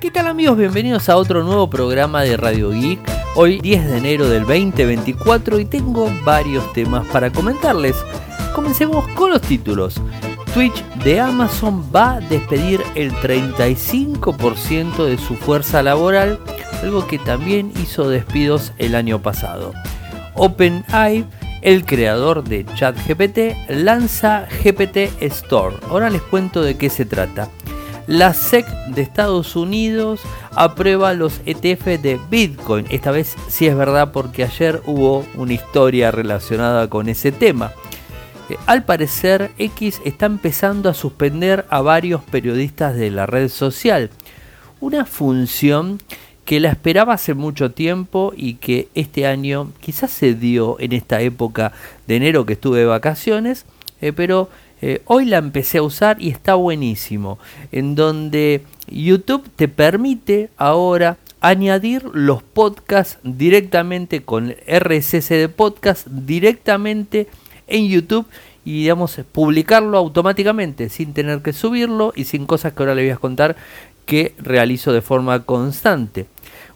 ¿Qué tal amigos? Bienvenidos a otro nuevo programa de Radio Geek. Hoy 10 de enero del 2024 y tengo varios temas para comentarles. Comencemos con los títulos. Twitch de Amazon va a despedir el 35% de su fuerza laboral, algo que también hizo despidos el año pasado. OpenAI, el creador de ChatGPT, lanza GPT Store. Ahora les cuento de qué se trata. La SEC de Estados Unidos aprueba los ETF de Bitcoin. Esta vez sí es verdad porque ayer hubo una historia relacionada con ese tema. Eh, al parecer, X está empezando a suspender a varios periodistas de la red social. Una función que la esperaba hace mucho tiempo y que este año quizás se dio en esta época de enero que estuve de vacaciones, eh, pero eh, hoy la empecé a usar y está buenísimo. En donde YouTube te permite ahora añadir los podcasts directamente con RSS de podcast directamente en YouTube y digamos publicarlo automáticamente sin tener que subirlo y sin cosas que ahora le voy a contar que realizo de forma constante.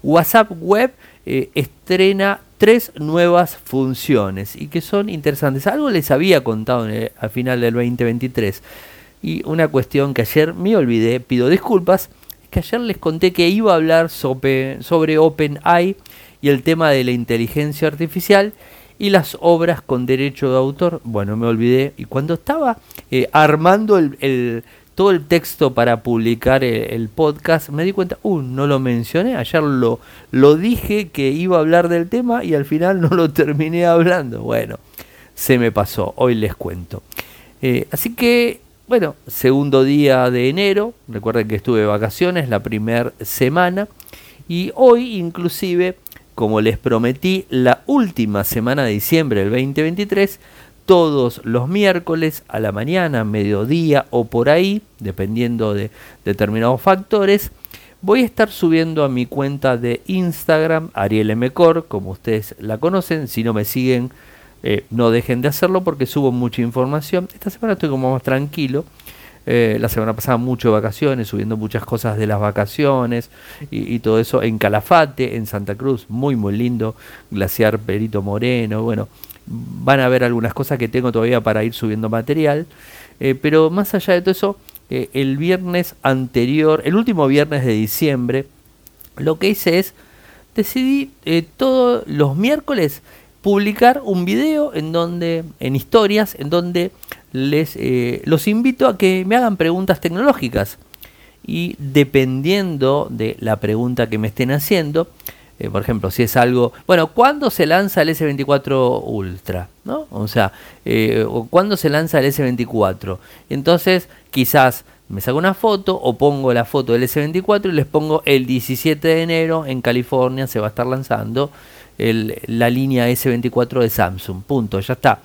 WhatsApp Web eh, estrena tres nuevas funciones y que son interesantes. Algo les había contado al final del 2023 y una cuestión que ayer me olvidé, pido disculpas, que ayer les conté que iba a hablar sobre, sobre OpenAI y el tema de la inteligencia artificial y las obras con derecho de autor. Bueno, me olvidé y cuando estaba eh, armando el todo el texto para publicar el, podcast, me di cuenta, uh, no lo mencioné, ayer lo, dije que iba a hablar del tema y al final no lo terminé hablando. Bueno, se me pasó, hoy les cuento. Eh, así que, bueno, segundo día de enero, recuerden que estuve de vacaciones la primera semana y hoy inclusive, como les prometí, la última semana de diciembre del 2023, todos los miércoles a la mañana, mediodía o por ahí, dependiendo de determinados factores. Voy a estar subiendo a mi cuenta de Instagram, Ariel Mcor, como ustedes la conocen. Si no me siguen, eh, no dejen de hacerlo porque subo mucha información. Esta semana estoy como más tranquilo. Eh, la semana pasada mucho de vacaciones, subiendo muchas cosas de las vacaciones y, y, todo eso en Calafate, en Santa Cruz, muy muy lindo, Glaciar Perito Moreno, bueno, van a ver algunas cosas que tengo todavía para ir subiendo material. Eh, pero más allá de todo eso, eh, el viernes anterior, el último viernes de diciembre, lo que hice es, decidí eh, todos los miércoles publicar un video en donde, en historias, en donde les los invito a que me hagan preguntas tecnológicas. Y dependiendo de la pregunta que me estén haciendo, eh, por ejemplo, si es algo, bueno, ¿cuándo se lanza el S24 Ultra? ¿No? O sea, eh, ¿cuándo se lanza el S24? Entonces, quizás me saco una foto o pongo la foto del S24 y les pongo el 17 de enero en California se va a estar lanzando la línea S24 de Samsung. Punto, ya está.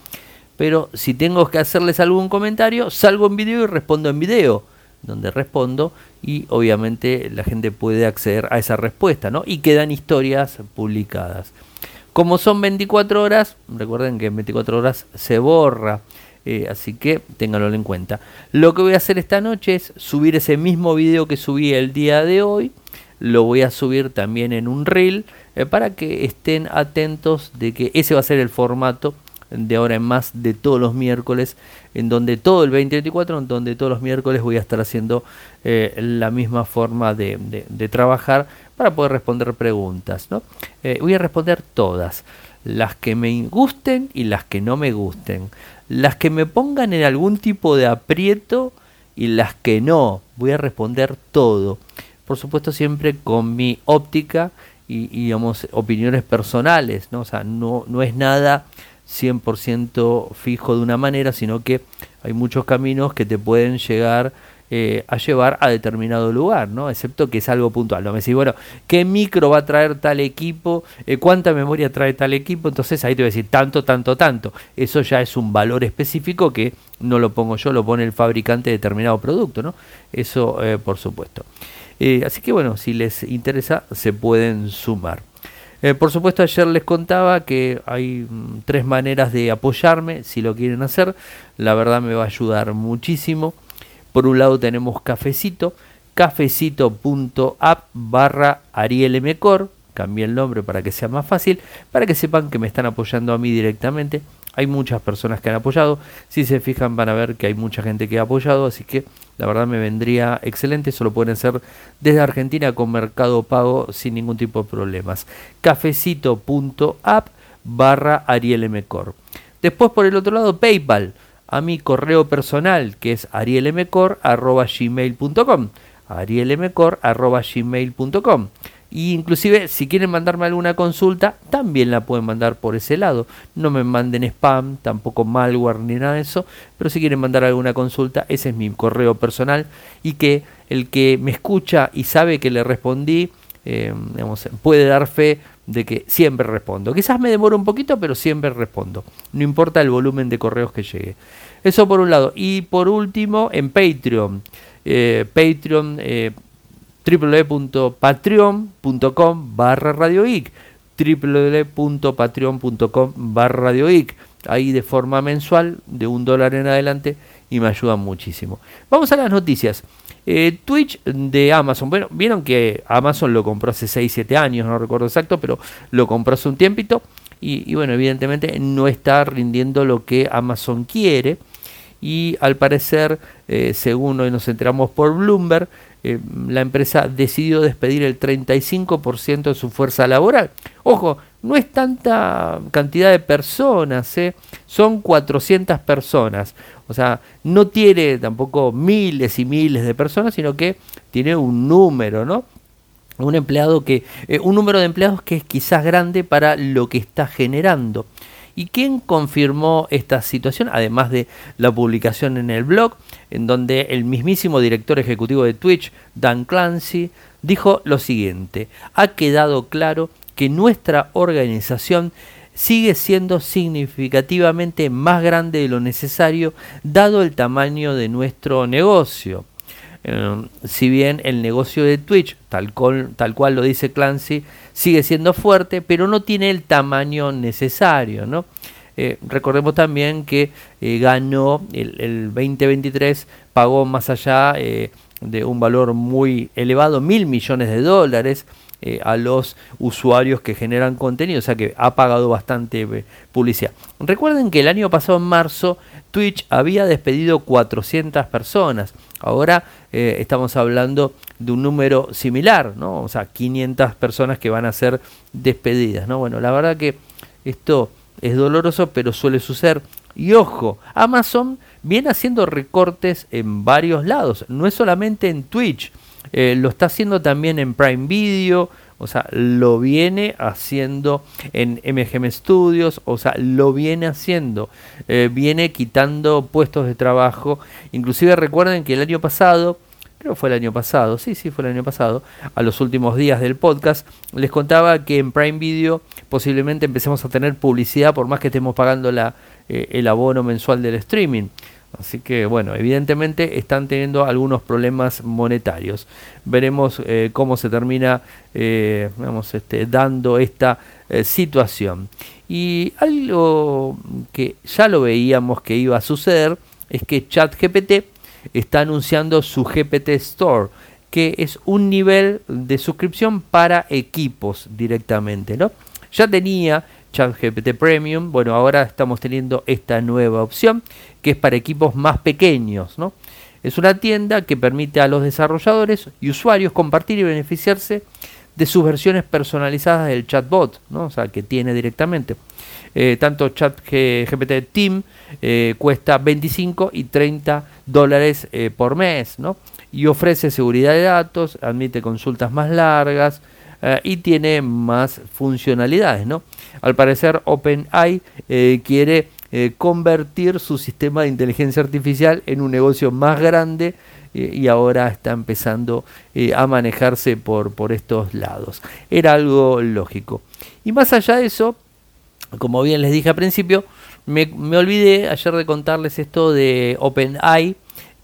Pero si tengo que hacerles algún comentario, salgo en video y respondo en video donde respondo y obviamente la gente puede acceder a esa respuesta, ¿no? Y quedan historias publicadas. Como son 24 horas, recuerden que en 24 horas se borra, eh, así que ténganlo en cuenta. Lo que voy a hacer esta noche es subir ese mismo video que subí el día de hoy, lo voy a subir también en un reel eh, para que estén atentos de que ese va a ser el formato de ahora en más de todos los miércoles, en donde todo el 2024, en donde todos los miércoles voy a estar haciendo eh, la misma forma de, trabajar para poder responder preguntas. ¿no? Eh, voy a responder todas, las que me gusten y las que no me gusten, las que me pongan en algún tipo de aprieto y las que no, voy a responder todo. Por supuesto siempre con mi óptica y, digamos opiniones personales, ¿no? O sea, no, no es nada 100% fijo de una manera, sino que hay muchos caminos que te pueden llegar eh, a llevar a determinado lugar, ¿no? Excepto que es algo puntual. No me decís, bueno, ¿qué micro va a traer tal equipo? Eh, ¿Cuánta memoria trae tal equipo? Entonces ahí te voy a decir tanto, tanto, tanto. Eso ya es un valor específico que no lo pongo yo, lo pone el fabricante de determinado producto, ¿no? Eso eh, por supuesto. así que bueno, si les interesa, se pueden sumar. Eh, por supuesto, ayer les contaba que hay mm, tres maneras de apoyarme si lo quieren hacer. La verdad me va a ayudar muchísimo. Por un lado tenemos cafecito, cafecito.app barra cambié el nombre para que sea más fácil, para que sepan que me están apoyando a mí directamente. Hay muchas personas que han apoyado, si se fijan van a ver que hay mucha gente que ha apoyado, así que la verdad me vendría excelente, eso lo pueden hacer desde Argentina con Mercado Pago sin ningún tipo de problemas. cafecito.app barra. Después por el otro lado PayPal, a mi correo personal que es arielmcor.gmail.com arielmcor.gmail.com y inclusive si quieren mandarme alguna consulta, también la pueden mandar por ese lado. No me manden spam, tampoco malware ni nada de eso, pero si quieren mandar alguna consulta, ese es mi correo personal y que el que me escucha y sabe que le respondí, eh, puede dar fe de que siempre respondo. Quizás me demoro un poquito, pero siempre respondo. No importa el volumen de correos que llegue. Eso por un lado. Y por último, en Patreon. Eh, Patreon, eh, www.patreon.com barra Radio www.patreon.com barra Ahí de forma mensual, de un dólar en adelante, y me ayudan muchísimo. Vamos a las noticias. Eh, Twitch de Amazon. Bueno, vieron que Amazon lo compró hace 6-7 años, no recuerdo exacto, pero lo compró hace un tiempito. Y, bueno, evidentemente no está rindiendo lo que Amazon quiere. Y al parecer, eh, según hoy nos enteramos por Bloomberg, eh, la empresa decidió despedir el 35% de su fuerza laboral. Ojo, no es tanta cantidad de personas, ¿eh? son 400 personas. O sea, no tiene tampoco miles y miles de personas, sino que tiene un número, ¿no? Un empleado que, eh, un número de empleados que es quizás grande para lo que está generando. ¿Y quién confirmó esta situación? Además de la publicación en el blog, en donde el mismísimo director ejecutivo de Twitch, Dan Clancy, dijo lo siguiente, ha quedado claro que nuestra organización sigue siendo significativamente más grande de lo necesario dado el tamaño de nuestro negocio. Eh, si bien el negocio de Twitch, tal, tal cual lo dice Clancy, sigue siendo fuerte, pero no tiene el tamaño necesario. ¿no? Eh, recordemos también que eh, ganó el, 2023, pagó más allá de un valor muy elevado, mil millones de dólares. A los usuarios que generan contenido, o sea que ha pagado bastante publicidad. Recuerden que el año pasado, en marzo, Twitch había despedido 400 personas. Ahora eh, estamos hablando de un número similar, ¿no? O sea, 500 personas que van a ser despedidas, ¿no? Bueno, la verdad que esto es doloroso, pero suele suceder. Y ojo, Amazon viene haciendo recortes en varios lados, no es solamente en Twitch, eh, lo está haciendo también en Prime Video, o sea, lo viene haciendo en MGM Studios, o sea, lo viene haciendo, eh, viene quitando puestos de trabajo. Inclusive recuerden que el año pasado, creo fue el año pasado, sí, sí, fue el año pasado, a los últimos días del podcast, les contaba que en Prime Video posiblemente empecemos a tener publicidad por más que estemos pagando la, eh, el abono mensual del streaming. Así que bueno, evidentemente están teniendo algunos problemas monetarios. Veremos eh, cómo se termina eh, este, dando esta eh, situación. Y algo que ya lo veíamos que iba a suceder es que ChatGPT está anunciando su GPT Store, que es un nivel de suscripción para equipos directamente. ¿no? Ya tenía ChatGPT Premium. Bueno, ahora estamos teniendo esta nueva opción que es para equipos más pequeños. ¿no? Es una tienda que permite a los desarrolladores y usuarios compartir y beneficiarse de sus versiones personalizadas del chatbot, ¿no? o sea, que tiene directamente. Eh, tanto ChatGPT Team eh, cuesta 25 y 30 dólares eh, por mes, ¿no? y ofrece seguridad de datos, admite consultas más largas y tiene más funcionalidades. ¿no? Al parecer OpenAI quiere eh, convertir su sistema de inteligencia artificial en un negocio más grande eh, y ahora está empezando eh, a manejarse por, por estos lados. Era algo lógico. Y más allá de eso, como bien les dije al principio, me, me olvidé ayer de contarles esto de OpenAI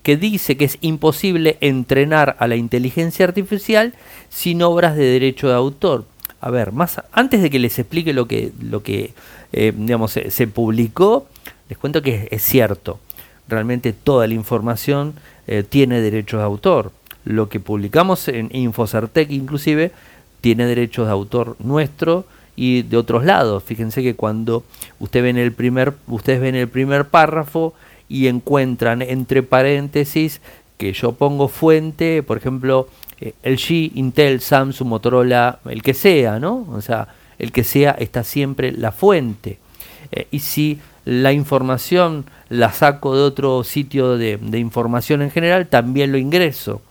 que dice que es imposible entrenar a la inteligencia artificial sin obras de derecho de autor. A ver, más antes de que les explique lo que, lo que eh, digamos, se, publicó, les cuento que es, cierto. Realmente toda la información eh, tiene derechos de autor. lo que publicamos en Infocertec inclusive tiene derechos de autor nuestro y de otros lados. Fíjense que cuando usted ven el primer, ustedes ven el primer párrafo y encuentran entre paréntesis que yo pongo fuente, por ejemplo, el eh, LG, Intel, Samsung, Motorola, el que sea, ¿no? O sea, el que sea está siempre la fuente. Eh, y si la información la saco de otro sitio de, de, información en general, también lo ingreso.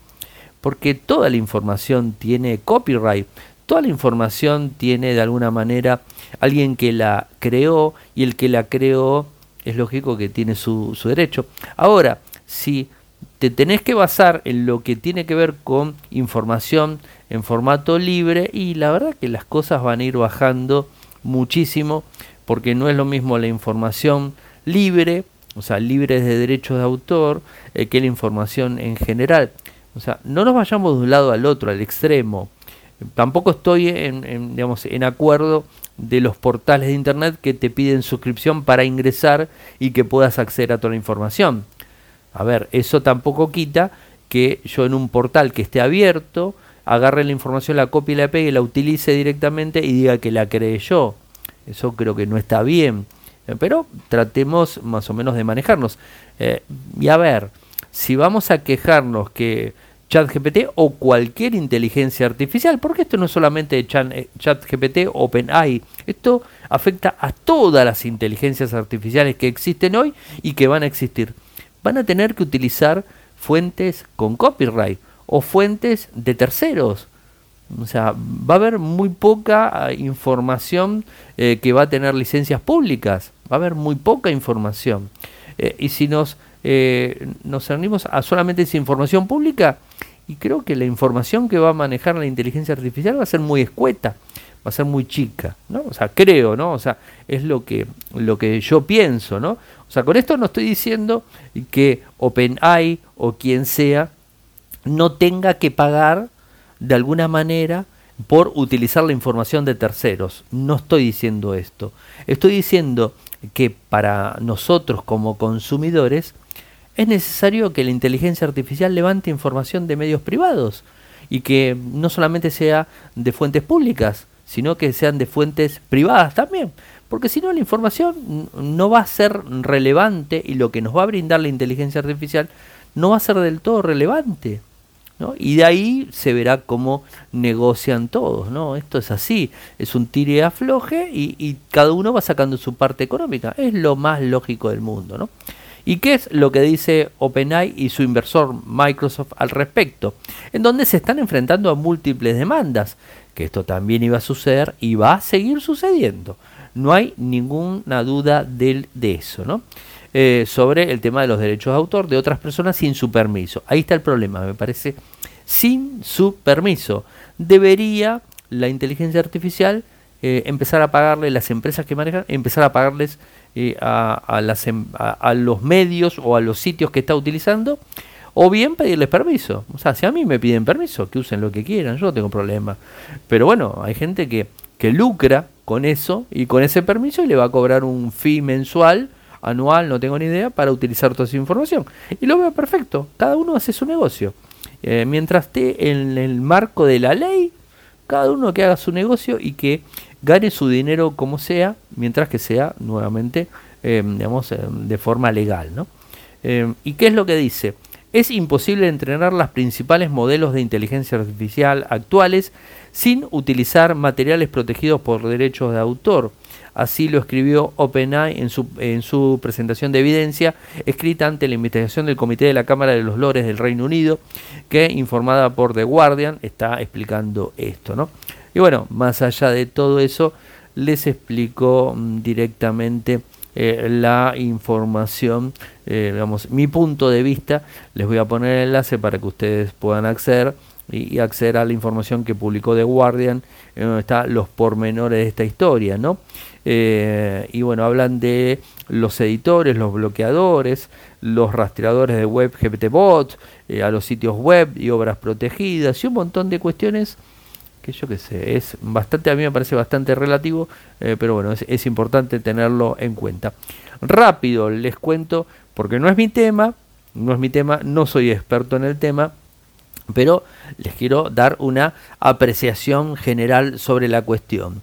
Porque toda la información tiene copyright, toda la información tiene de alguna manera alguien que la creó y el que la creó es lógico que tiene su, su derecho. Ahora, si te tenés que basar en lo que tiene que ver con información en formato libre y la verdad que las cosas van a ir bajando muchísimo porque no es lo mismo la información libre, o sea, libre de derechos de autor, eh, que la información en general. O sea, no nos vayamos de un lado al otro, al extremo. Tampoco estoy en, digamos, en acuerdo de los portales de internet que te piden suscripción para ingresar y que puedas acceder a toda la información. A ver, eso tampoco quita que yo en un portal que esté abierto agarre la información, la copie y la pegue, la utilice directamente y diga que la creé yo. Eso creo que no está bien. Eh, pero tratemos más o menos de manejarnos. Eh, y a ver, si vamos a quejarnos que ChatGPT o cualquier inteligencia artificial, porque esto no es solamente ChatGPT o OpenAI, esto afecta a todas las inteligencias artificiales que existen hoy y que van a existir. Van a tener que utilizar fuentes con copyright o fuentes de terceros. O sea, va a haber muy poca ah, información eh, que va a tener licencias públicas. Va a haber muy poca información. Eh, y si nos, eh, nos cernimos a solamente esa información pública, y creo que la información que va a manejar la inteligencia artificial va a ser muy escueta, va a ser muy chica, ¿no? O sea, creo, ¿no? O sea, es lo que, lo que yo pienso, ¿no? O sea, con esto no estoy diciendo que OpenAI o quien sea no tenga que pagar de alguna manera por utilizar la información de terceros. No estoy diciendo esto. Estoy diciendo que para nosotros como consumidores es necesario que la inteligencia artificial levante información de medios privados y que no solamente sea de fuentes públicas, sino que sean de fuentes privadas también. Porque si no, la información no va a ser relevante y lo que nos va a brindar la inteligencia artificial no va a ser del todo relevante. Y de ahí se verá cómo negocian todos, ¿no? Esto es así, es un tire afloje y, y, cada uno va sacando su parte económica, es lo más lógico del mundo, ¿no? ¿Y qué es lo que dice OpenAI y su inversor Microsoft al respecto? En donde se están enfrentando a múltiples demandas, que esto también iba a suceder y va a seguir sucediendo. No hay ninguna duda de, de eso, ¿no? Eh, sobre el tema de los derechos de autor de otras personas sin su permiso. Ahí está el problema, me parece. Sin su permiso. Debería la inteligencia artificial eh, empezar a pagarle, las empresas que manejan, empezar a pagarles eh, a, em, a, los medios o a los sitios que está utilizando, o bien pedirles permiso. O sea, si a mí me piden permiso, que usen lo que quieran, yo no tengo problema. Pero bueno, hay gente que, que lucra con eso y con ese permiso y le va a cobrar un fee mensual anual, no tengo ni idea, para utilizar toda esa información. Y lo veo perfecto, cada uno hace su negocio. Eh, mientras esté en el marco de la ley, cada uno que haga su negocio y que gane su dinero como sea, mientras que sea nuevamente, eh, digamos, eh, de forma legal. ¿no? ¿Y qué es lo que dice? Es imposible entrenar las principales modelos de inteligencia artificial actuales sin utilizar materiales protegidos por derechos de autor. Así lo escribió OpenAI en su, en su presentación de evidencia, escrita ante la investigación del Comité de la Cámara de los Lores del Reino Unido, que informada por The Guardian está explicando esto. ¿no? Y bueno, más allá de todo eso, les explico mm, directamente eh, la información, eh, digamos, mi punto de vista. Les voy a poner el enlace para que ustedes puedan acceder y, acceder a la información que publicó The Guardian, en donde están los pormenores de esta historia, ¿no? Eh, y bueno, hablan de los editores, los bloqueadores, los rastreadores de web GPTBot, eh, a los sitios web y obras protegidas y un montón de cuestiones que yo qué sé, es bastante, a mí me parece bastante relativo, eh, pero bueno, es, es importante tenerlo en cuenta. Rápido les cuento, porque no es mi tema, no es mi tema, no soy experto en el tema, pero les quiero dar una apreciación general sobre la cuestión.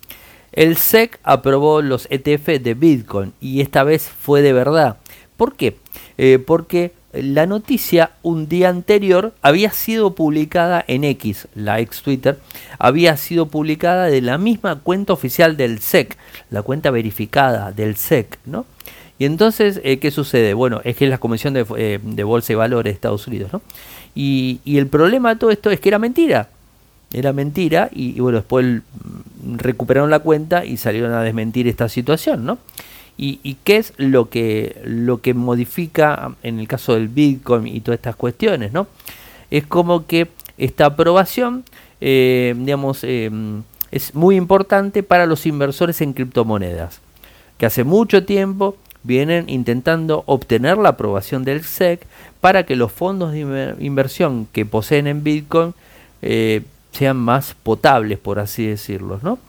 El SEC aprobó los ETF de Bitcoin y esta vez fue de verdad. ¿Por qué? Eh, porque la noticia un día anterior había sido publicada en X, la ex Twitter, había sido publicada de la misma cuenta oficial del SEC, la cuenta verificada del SEC, ¿no? Y entonces, eh, ¿qué sucede? Bueno, es que es la Comisión de, eh, Bolsa y Valores de Estados Unidos, ¿no? Y, el problema de todo esto es que era mentira. Era mentira y, bueno, después mm, recuperaron la cuenta y salieron a desmentir esta situación, ¿no? Y, qué es lo que, lo que modifica en el caso del Bitcoin y todas estas cuestiones, ¿no? Es como que esta aprobación, eh, digamos, es muy importante para los inversores en criptomonedas, que hace mucho tiempo vienen intentando obtener la aprobación del SEC para que los fondos de inversión que poseen en Bitcoin eh, sean más potables, por así decirlo. ¿no?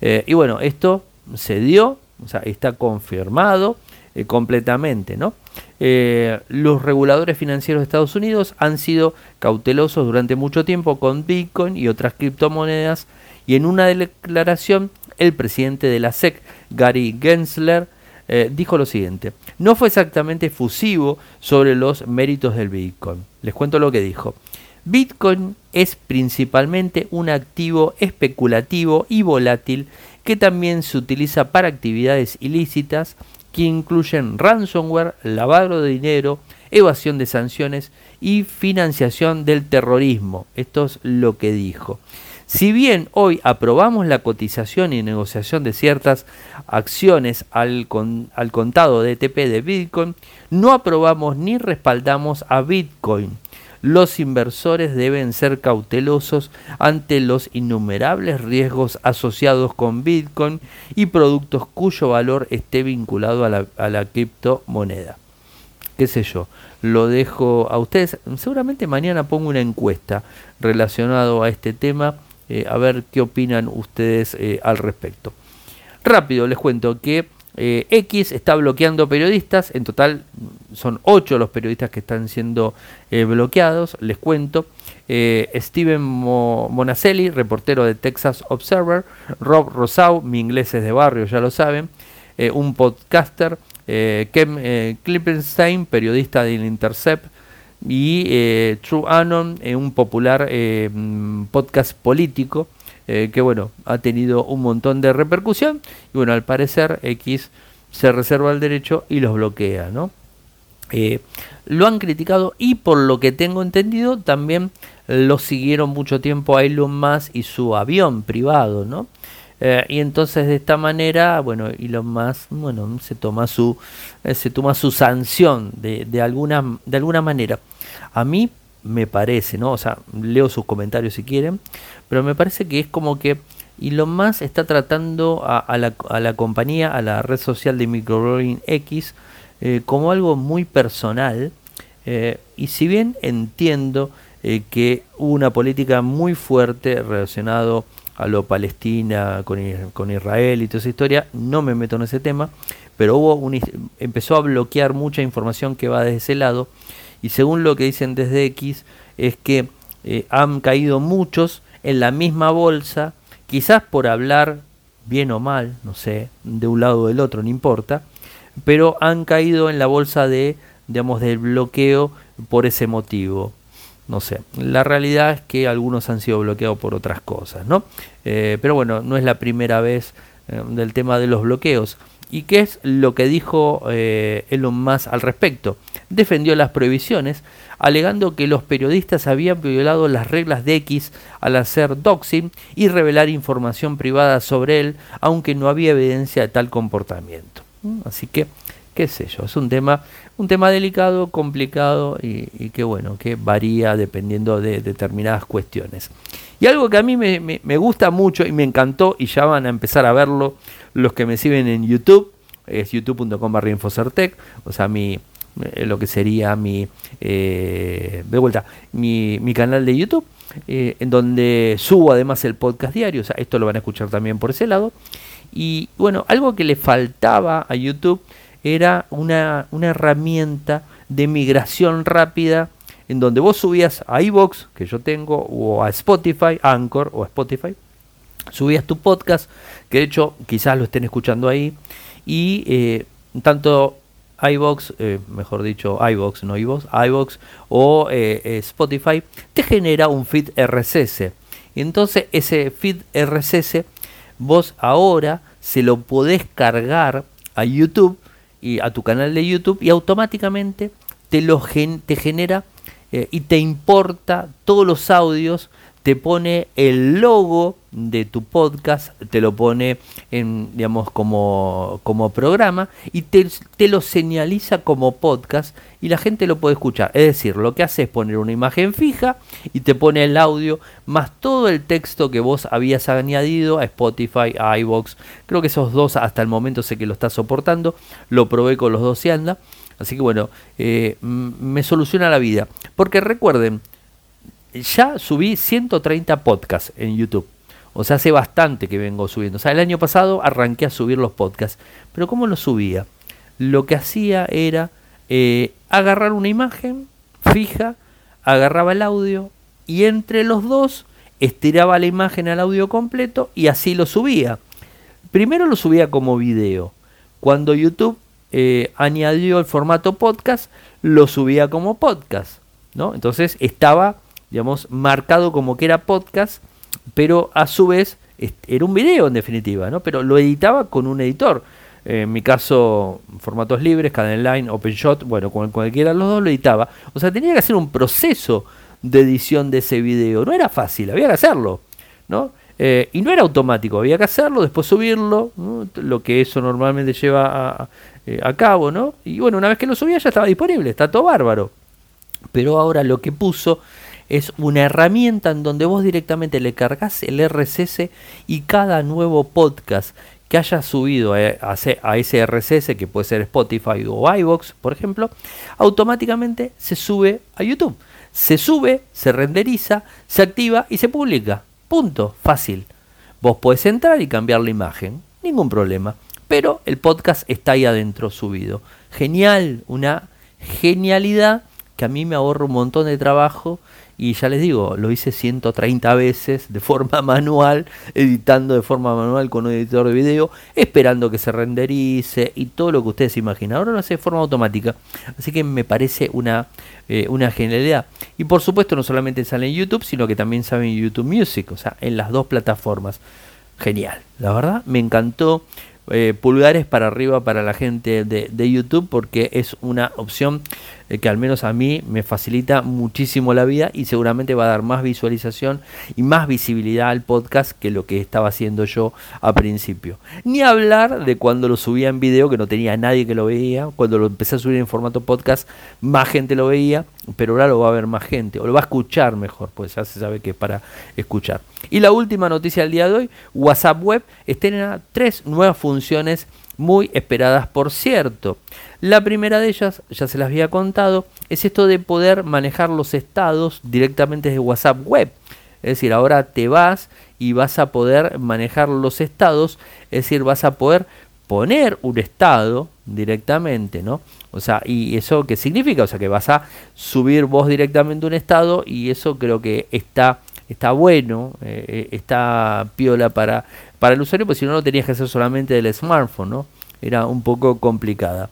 Eh, y bueno, esto se dio, o sea, está confirmado eh, completamente. ¿no? los reguladores financieros de Estados Unidos han sido cautelosos durante mucho tiempo con Bitcoin y otras criptomonedas y en una declaración el presidente de la SEC, Gary Gensler, eh, dijo lo siguiente, no fue exactamente fusivo sobre los méritos del Bitcoin. Les cuento lo que dijo. Bitcoin es principalmente un activo especulativo y volátil que también se utiliza para actividades ilícitas que incluyen ransomware, lavado de dinero, evasión de sanciones y financiación del terrorismo. Esto es lo que dijo. Si bien hoy aprobamos la cotización y negociación de ciertas acciones al, contado de ETP de Bitcoin, no aprobamos ni respaldamos a Bitcoin. Los inversores deben ser cautelosos ante los innumerables riesgos asociados con Bitcoin y productos cuyo valor esté vinculado a la, a la criptomoneda. ¿Qué sé yo? Lo dejo a ustedes. Seguramente mañana pongo una encuesta relacionado a este tema eh, a ver qué opinan ustedes eh, al respecto. Rápido les cuento que eh, X está bloqueando periodistas, en total son 8 los periodistas que están siendo bloqueados, les cuento. Steven Monacelli, reportero de Texas Observer, Rob Rosau, mi inglés es de barrio, ya lo saben, un podcaster, Kem Klippenstein, periodista del Intercept, y eh, True Anon, eh, un popular eh, mm, podcast político que bueno, ha tenido un montón de repercusión y bueno, al parecer X se reserva el derecho y los bloquea, ¿no? lo han criticado y por lo que tengo entendido también lo siguieron mucho tiempo a Elon Musk y su avión privado, ¿no? y entonces de esta manera, bueno, Elon Musk, bueno, se toma su, se toma su sanción de, de, alguna, de alguna manera. A mí me parece, ¿no? O sea, leo sus comentarios si quieren, pero me parece que es como que y lo más está tratando a, la, a la, compañía, a la red social de Microblogging X, eh, como algo muy personal. Eh, y si bien entiendo eh, que hubo una política muy fuerte relacionado a lo Palestina con, con, Israel y toda esa historia, no me meto en ese tema, pero hubo un, empezó a bloquear mucha información que va desde ese lado y según lo que dicen desde X, es que eh, han caído muchos en la misma bolsa, quizás por hablar bien o mal, no sé, de un lado o del otro, no importa, pero han caído en la bolsa de, digamos, del bloqueo por ese motivo. No sé, la realidad es que algunos han sido bloqueados por otras cosas, ¿no? Eh, pero bueno, no es la primera vez eh, del tema de los bloqueos. ¿Y qué es lo que dijo eh, Elon Musk al respecto? Defendió las prohibiciones, alegando que los periodistas habían violado las reglas de X al hacer doxing y revelar información privada sobre él, aunque no había evidencia de tal comportamiento. Mm, así que, qué sé yo, es un tema, un tema delicado, complicado y, que bueno, que varía dependiendo de determinadas cuestiones. Y algo que a mí me, me gusta mucho y me encantó, y ya van a empezar a verlo, los que me siguen en YouTube, es youtube.com barra o sea, mi, eh, lo que sería mi, eh, de vuelta, mi, mi, canal de YouTube, eh, en donde subo además el podcast diario, o sea, esto lo van a escuchar también por ese lado. Y bueno, algo que le faltaba a YouTube era una, una herramienta de migración rápida en donde vos subías a iVoox, que yo tengo, o a Spotify, Anchor o a Spotify, subías tu podcast, que de hecho quizás lo estén escuchando ahí, y eh, tanto iVox, eh, mejor dicho, iVox, no iVox, iVox o eh, Spotify, te genera un feed RSS. Y entonces ese feed RSS, vos ahora se lo podés cargar a YouTube y a tu canal de YouTube y automáticamente te, lo te genera y te importa todos los audios te pone el logo de tu podcast, te lo pone en, digamos, como, como programa y te, lo señaliza como podcast y la gente lo puede escuchar. Es decir, lo que hace es poner una imagen fija y te pone el audio más todo el texto que vos habías añadido a Spotify, a iVoox. Creo que esos dos hasta el momento sé que lo está soportando. Lo probé con los dos y anda. Así que bueno, eh, me soluciona la vida. Porque recuerden, ya subí 130 podcasts en YouTube. O sea, hace bastante que vengo subiendo. O sea, el año pasado arranqué a subir los podcasts. Pero ¿cómo los subía? Lo que hacía era eh, agarrar una imagen fija, agarraba el audio y entre los dos estiraba la imagen al audio completo y así lo subía. Primero lo subía como video. Cuando YouTube eh, añadió el formato podcast, lo subía como podcast. ¿no? Entonces estaba digamos, marcado como que era podcast, pero a su vez era un video en definitiva, ¿no? Pero lo editaba con un editor. En mi caso, formatos libres, Line, OpenShot, bueno, con cualquiera de los dos lo editaba. O sea, tenía que hacer un proceso de edición de ese video. No era fácil, había que hacerlo, ¿no? Eh, y no era automático, había que hacerlo, después subirlo, lo que eso normalmente lleva a, eh, a, cabo, ¿no? Y bueno, una vez que lo subía ya estaba disponible, está todo bárbaro. Pero ahora lo que puso es una herramienta en donde vos directamente le cargas el RSS y cada nuevo podcast que haya subido a, ese RSS, que puede ser Spotify o iVoox, por ejemplo, automáticamente se sube a YouTube. Se sube, se renderiza, se activa y se publica. Punto. Fácil. Vos podés entrar y cambiar la imagen. Ningún problema. Pero el podcast está ahí adentro subido. Genial. Una genialidad que a mí me ahorra un montón de trabajo y ya les digo, lo hice 130 veces de forma manual, editando de forma manual con un editor de video, esperando que se renderice y todo lo que ustedes imaginan. Ahora lo hace de forma automática. Así que me parece una, eh, una genialidad. Y por supuesto no solamente sale en YouTube, sino que también sale en YouTube Music, o sea, en las dos plataformas. Genial, la verdad, me encantó. Eh, pulgares para arriba para la gente de, de YouTube porque es una opción eh, que al menos a mí me facilita muchísimo la vida y seguramente va a dar más visualización y más visibilidad al podcast que lo que estaba haciendo yo a principio. Ni hablar de cuando lo subía en video que no tenía nadie que lo veía, cuando lo empecé a subir en formato podcast más gente lo veía, pero ahora lo va a ver más gente o lo va a escuchar mejor, pues ya se sabe que es para escuchar. Y la última noticia del día de hoy, WhatsApp Web estrena tres nuevas funciones muy esperadas por cierto. La primera de ellas, ya se las había contado, es esto de poder manejar los estados directamente desde WhatsApp web. Es decir, ahora te vas y vas a poder manejar los estados, es decir, vas a poder poner un estado directamente, ¿no? O sea, ¿y eso qué significa? O sea, que vas a subir vos directamente un estado y eso creo que está, está bueno, eh, eh, está piola para, para el usuario, pues si no lo tenías que hacer solamente del smartphone, ¿no? Era un poco complicada.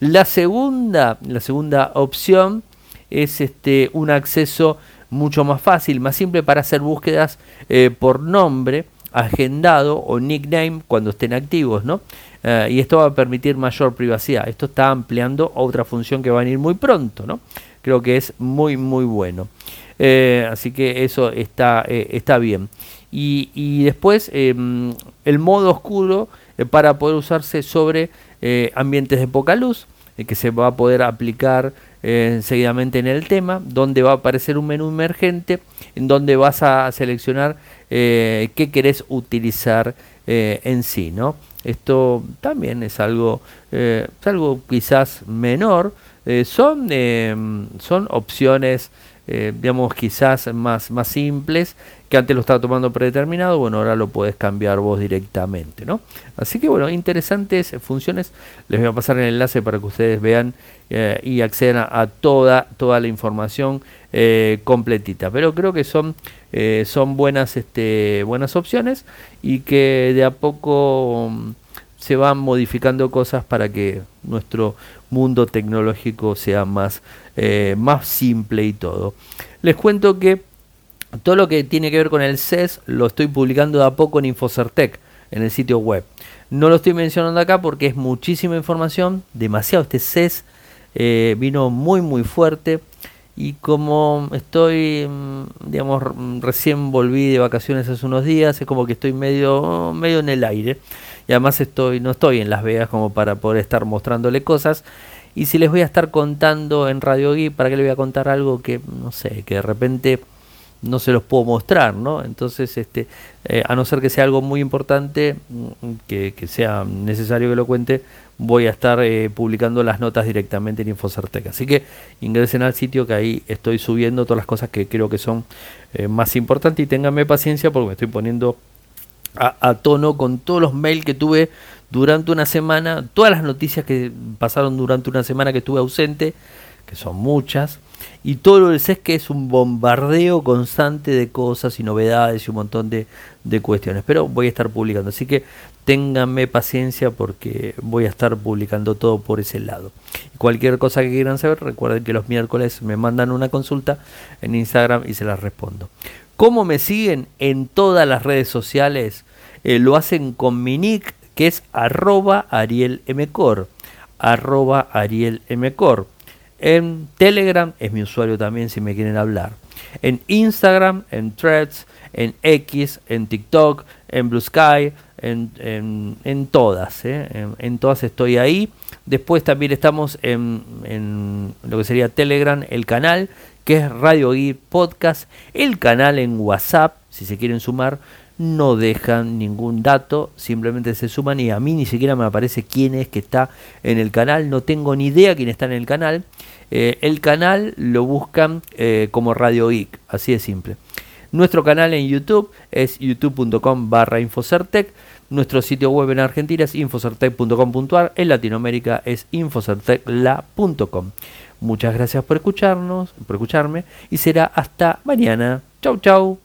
La segunda, la segunda opción es este, un acceso mucho más fácil, más simple para hacer búsquedas eh, por nombre, agendado o nickname cuando estén activos, ¿no? Y esto va a permitir mayor privacidad. Esto está ampliando otra función que va a venir muy pronto, ¿no? Creo que es muy, muy bueno. Eh, así que eso está, está bien. Y, después em, el modo oscuro eh, para poder usarse sobre eh, ambientes de poca luz, eh, que se va a poder aplicar seguidamente en el tema, donde va a aparecer un menú emergente, en donde vas a seleccionar qué querés utilizar en sí. ¿no? Esto también es algo, es algo quizás menor, son, em, son opciones eh, digamos, quizás más, más simples, que antes lo estaba tomando predeterminado, bueno, ahora lo puedes cambiar vos directamente, ¿no? Así que, bueno, interesantes funciones. Les voy a pasar el enlace para que ustedes vean eh, y accedan a, toda, toda la información eh, completita. Pero creo que son, eh, son buenas, este, buenas opciones y que de a poco se van modificando cosas para que nuestro mundo tecnológico sea más, eh, más simple y todo. Les cuento que todo lo que tiene que ver con el CES lo estoy publicando de a poco en Infocertec, en el sitio web. No lo estoy mencionando acá porque es muchísima información, demasiado. Este CES eh, vino muy muy fuerte y como estoy, mm, digamos, recién volví de vacaciones hace unos días, es como que estoy medio, medio en el aire. Y además estoy, no estoy en Las Vegas como para poder estar mostrándole cosas. Y si les voy a estar contando en Radio Geek, ¿para qué les voy a contar algo que, no sé, que de repente no se los puedo mostrar, ¿no? Entonces, este, eh, a no ser que sea algo muy importante, mm, que, sea necesario que lo cuente, voy a estar eh, publicando las notas directamente en Infocertec. Así que ingresen al sitio que ahí estoy subiendo todas las cosas que creo que son eh, más importantes y ténganme paciencia porque me estoy poniendo a, tono con todos los mails que tuve durante una semana, todas las noticias que pasaron durante una semana que estuve ausente, que son muchas y todo lo del que es un bombardeo constante de cosas y novedades y un montón de, cuestiones. Pero voy a estar publicando, así que ténganme paciencia porque voy a estar publicando todo por ese lado. Cualquier cosa que quieran saber, recuerden que los miércoles me mandan una consulta en Instagram y se las respondo. ¿Cómo me siguen en todas las redes sociales? Eh, lo hacen con mi nick que es arroba arielmcor. Arroba arielmcor. En Telegram es mi usuario también si me quieren hablar. En Instagram, en Threads, en X, en TikTok, en Blue Sky, en, todas. ¿eh? En, todas estoy ahí. Después también estamos en, en, lo que sería Telegram, el canal, que es Radio Geek Podcast, el canal en WhatsApp, si se quieren sumar, no dejan ningún dato, simplemente se suman y a mí ni siquiera me aparece quién es que está en el canal, no tengo ni idea quién está en el canal. Eh, el canal lo buscan eh, como Radio Geek, así de simple. Nuestro canal en YouTube es youtube.com barra Infocertec. Nuestro sitio web en Argentina es infocertec.com.ar. En Latinoamérica es infocertecla.com. Muchas gracias por escucharnos, por escucharme y será hasta mañana. Chau, chau.